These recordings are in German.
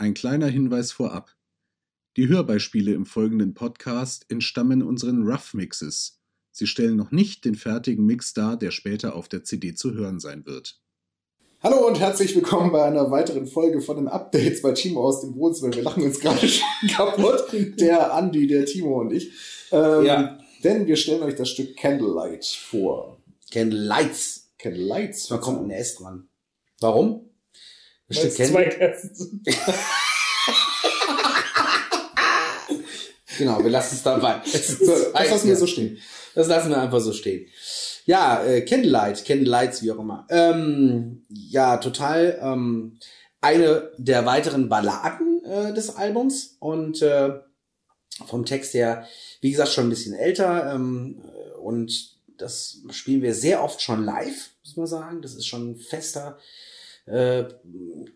Ein kleiner Hinweis vorab. Die Hörbeispiele im folgenden Podcast entstammen unseren Rough Mixes. Sie stellen noch nicht den fertigen Mix dar, der später auf der CD zu hören sein wird. Hallo und herzlich willkommen bei einer weiteren Folge von den Updates bei Timo aus dem Wohnzimmer. Wir lachen uns gerade schon kaputt, der Andi, der Timo und ich. Ähm, Ja. Denn wir stellen euch das Stück Candlelight vor. Candlelights. Candlelights. Da kommt ein S dran. Warum? Weil es zwei. Kerzen sind. Genau, wir lassen es dabei. So, das lassen wir so stehen. Das lassen wir einfach so stehen. Ja, äh, Candlelight, Candlelights, wie auch immer. Ähm, ja, total ähm, eine der weiteren Balladen äh, des Albums und äh, vom Text her, wie gesagt, schon ein bisschen älter ähm, und das spielen wir sehr oft schon live, muss man sagen. Das ist schon ein fester äh,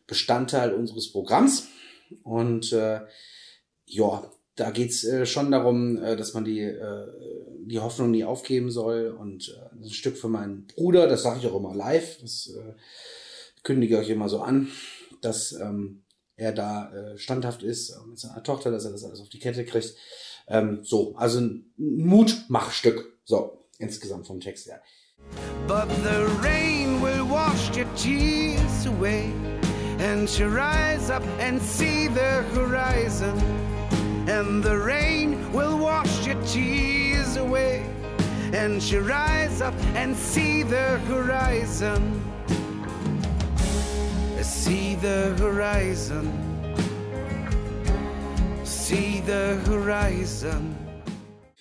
Bestandteil unseres Programms und äh, ja, da geht's äh, schon darum, äh, dass man die, äh, die Hoffnung nie aufgeben soll. Und äh, ein Stück für meinen Bruder, das sage ich auch immer live, das äh, kündige ich euch immer so an, dass ähm, er da äh, standhaft ist äh, mit seiner Tochter, dass er das alles auf die Kette kriegt. Ähm, so, also ein Mutmachstück, so insgesamt vom Text her. But the rain will wash your tears away, and you rise up and see the horizon. And the rain will wash your tears away, and you rise up and see the horizon. See the horizon. See the horizon.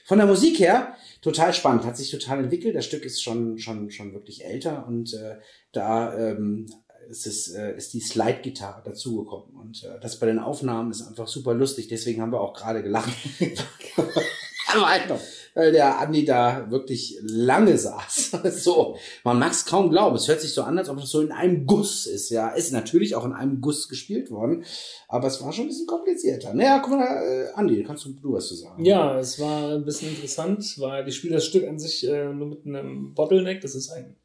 Von der Musik her total spannend, hat sich total entwickelt. Das Stück ist schon schon schon wirklich älter und äh, da ähm, ist es äh, ist die Slide-Gitarre dazugekommen und äh, das bei den Aufnahmen ist einfach super lustig. Deswegen haben wir auch gerade gelacht. Noch, weil der Andi da wirklich lange saß. so, man mag es kaum glauben. Es hört sich so an, als ob es so in einem Guss ist. Ja, ist natürlich auch in einem Guss gespielt worden, aber es war schon ein bisschen komplizierter. Naja, guck mal, äh, Andi, kannst du, du was zu sagen? Ja, es war ein bisschen interessant, weil ich spiele das Stück an sich äh, nur mit einem Bottleneck. Das ist ein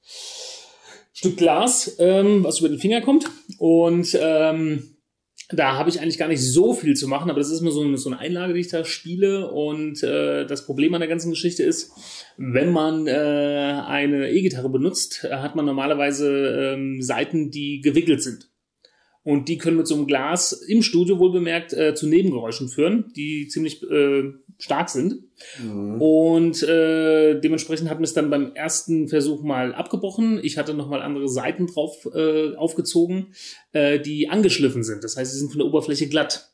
Stück Glas, ähm, was über den Finger kommt. Und ähm, da habe ich eigentlich gar nicht so viel zu machen, aber das ist immer so eine, so eine Einlage, die ich da spiele. Und äh, das Problem an der ganzen Geschichte ist, wenn man äh, eine E-Gitarre benutzt, hat man normalerweise ähm, Seiten, die gewickelt sind. Und die können mit so einem Glas im Studio wohl bemerkt äh, zu Nebengeräuschen führen, die ziemlich äh, stark sind. Mhm. Und äh, dementsprechend hat mir es dann beim ersten Versuch mal abgebrochen. Ich hatte nochmal andere Seiten drauf äh, aufgezogen, äh, die angeschliffen sind. Das heißt, sie sind von der Oberfläche glatt.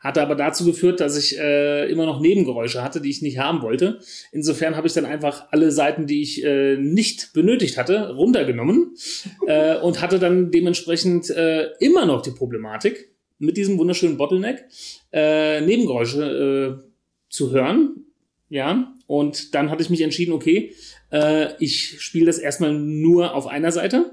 Hatte aber dazu geführt, dass ich äh, immer noch Nebengeräusche hatte, die ich nicht haben wollte. Insofern habe ich dann einfach alle Seiten, die ich äh, nicht benötigt hatte, runtergenommen äh, und hatte dann dementsprechend äh, immer noch die Problematik mit diesem wunderschönen Bottleneck äh, Nebengeräusche äh, zu hören. Ja, und dann hatte ich mich entschieden, okay, äh, ich spiele das erstmal nur auf einer Seite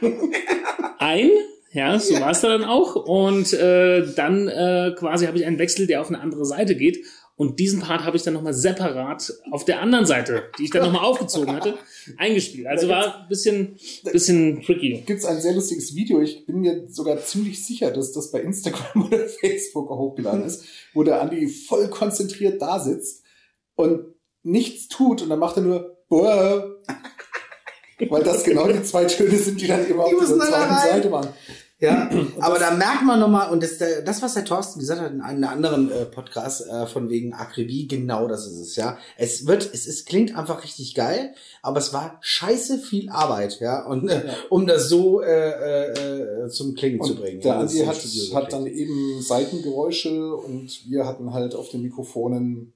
ein. Ja, so war es dann auch. Und äh, dann äh, quasi habe ich einen Wechsel, der auf eine andere Seite geht. Und diesen Part habe ich dann nochmal separat auf der anderen Seite, die ich dann nochmal aufgezogen hatte, eingespielt. Also war ein bisschen, bisschen tricky. Gibt es ein sehr lustiges Video. Ich bin mir sogar ziemlich sicher, dass das bei Instagram oder Facebook hochgeladen ist, wo der Andi voll konzentriert da sitzt und nichts tut und dann macht er nur Boah. Weil das genau die zwei Töne sind, die dann eben auf Die dieser da zweiten rein. Seite waren. Ja, aber da merkt man nochmal, und das, der- das, was der Thorsten gesagt hat in einem anderen äh, Podcast äh, von wegen Akribie, genau das ist es, ja. Es wird, es ist, klingt einfach richtig geil, aber es war scheiße viel Arbeit, ja, und äh, um das so äh, äh, zum Klingen zu Und bringen. der ja, Andi hat, hat dann eben Seitengeräusche und wir hatten halt auf den Mikrofonen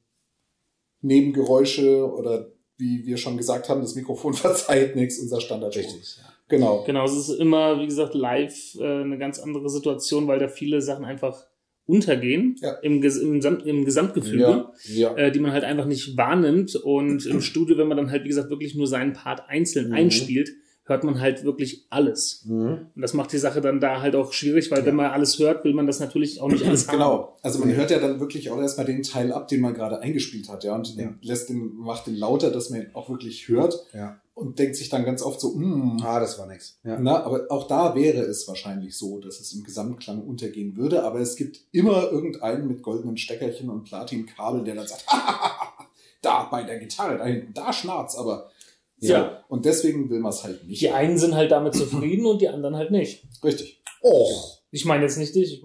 Nebengeräusche oder wie wir schon gesagt haben, das Mikrofon verzeiht nichts, unser Standard. Richtig, ja. Genau. Genau, es ist immer, wie gesagt, live äh, eine ganz andere Situation, weil da viele Sachen einfach untergehen Ja. im, im, im Gesamtgefüge. Ja, ja. äh, die man halt einfach nicht wahrnimmt. Und im Studio, wenn man dann halt, wie gesagt, wirklich nur seinen Part einzeln Mhm. einspielt, hört man halt wirklich alles. Mhm. Und das macht die Sache dann da halt auch schwierig, weil wenn man alles hört, will man das natürlich auch nicht alles haben. Genau. Also man hört ja dann wirklich auch erstmal den Teil ab, den man gerade eingespielt hat, ja, und Ja. lässt den, macht den lauter, dass man ihn auch wirklich hört. Ja. und denkt sich dann ganz oft so, mm, Ah, das war nix. Ja. na, aber auch da wäre es wahrscheinlich so, dass es im Gesamtklang untergehen würde, aber es gibt immer irgendeinen mit goldenen Steckerchen und Platinkabel, der dann sagt, da bei der Gitarre, da hinten, da schnarzt, aber Ja. Und deswegen will man es halt nicht. Die einen sind halt damit zufrieden und die anderen halt nicht. Richtig. Och. Ich meine jetzt nicht dich. Ich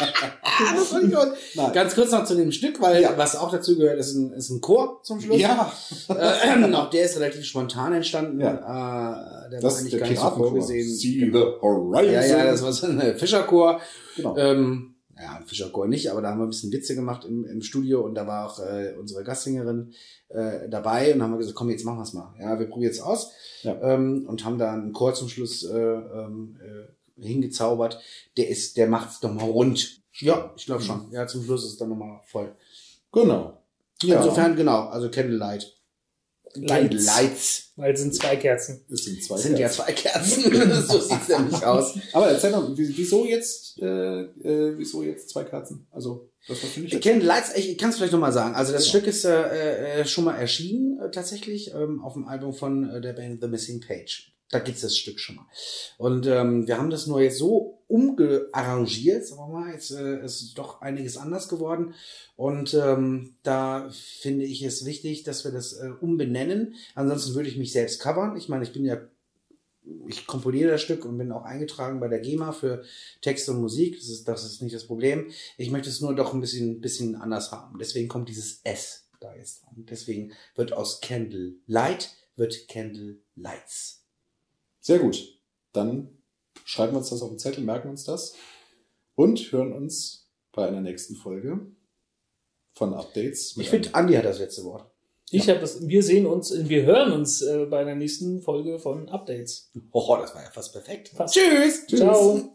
Ah, gut. Nein. Ganz kurz noch zu dem Stück, weil was auch dazu gehört, ist ein, ist ein Chor zum Schluss. Ja, Äh, auch der ist relativ spontan entstanden. Äh, der das war ist eigentlich der gar nicht so vorgesehen. See the horizon. Ja, ja, das war so ein Fischerchor. Genau. Ähm, ja, Fischerchor nicht, aber da haben wir ein bisschen Witze gemacht im, im Studio und da war auch äh, unsere Gastsängerin äh, dabei und haben wir gesagt, komm, jetzt machen wir's mal. Ja, wir probieren es aus Ja. ähm, und haben da einen Chor zum Schluss äh, ähm, äh, hingezaubert. Der ist, der macht's doch mal rund. Ja, ich glaube schon. Ja, zum Schluss ist es dann nochmal voll. Genau. Ja, Insofern, genau, also Candlelight. Lights. Candlelights. weil es sind zwei Kerzen. es sind zwei. Das sind ja Kerzen. zwei Kerzen. so sieht's nämlich aus. Aber erzähl doch, wie- wieso jetzt, äh, äh, wieso jetzt zwei Kerzen? Also, das was finde ich jetzt. Candlelights, ich kann es vielleicht nochmal sagen. Also das Genau. Stück ist äh, äh, schon mal erschienen, äh, tatsächlich, ähm, auf dem Album von äh, der Band The Missing Page. Da gibt's das Stück schon mal. Und ähm, wir haben das nur jetzt so umgearrangiert, sagen wir mal. Jetzt äh, ist doch einiges anders geworden. Und ähm, da finde ich es wichtig, dass wir das äh, umbenennen. Ansonsten würde ich mich selbst covern. Ich meine, ich bin ja ich komponiere das Stück und bin auch eingetragen bei der GEMA für Text und Musik. Das ist, das ist nicht das Problem. Ich möchte es nur doch ein bisschen, bisschen anders haben. Deswegen kommt dieses S da jetzt dran. Deswegen wird aus Candle Light wird Candle Lights. Sehr gut. Dann schreiben wir uns das auf den Zettel, merken uns das und hören uns bei einer nächsten Folge von Updates. Ich finde, Andi hat das letzte Wort. Ich habe das. Wir sehen uns, wir hören uns äh, bei der nächsten Folge von Updates. Oh, das war ja fast perfekt. Fast. Tschüss. Ciao. einem-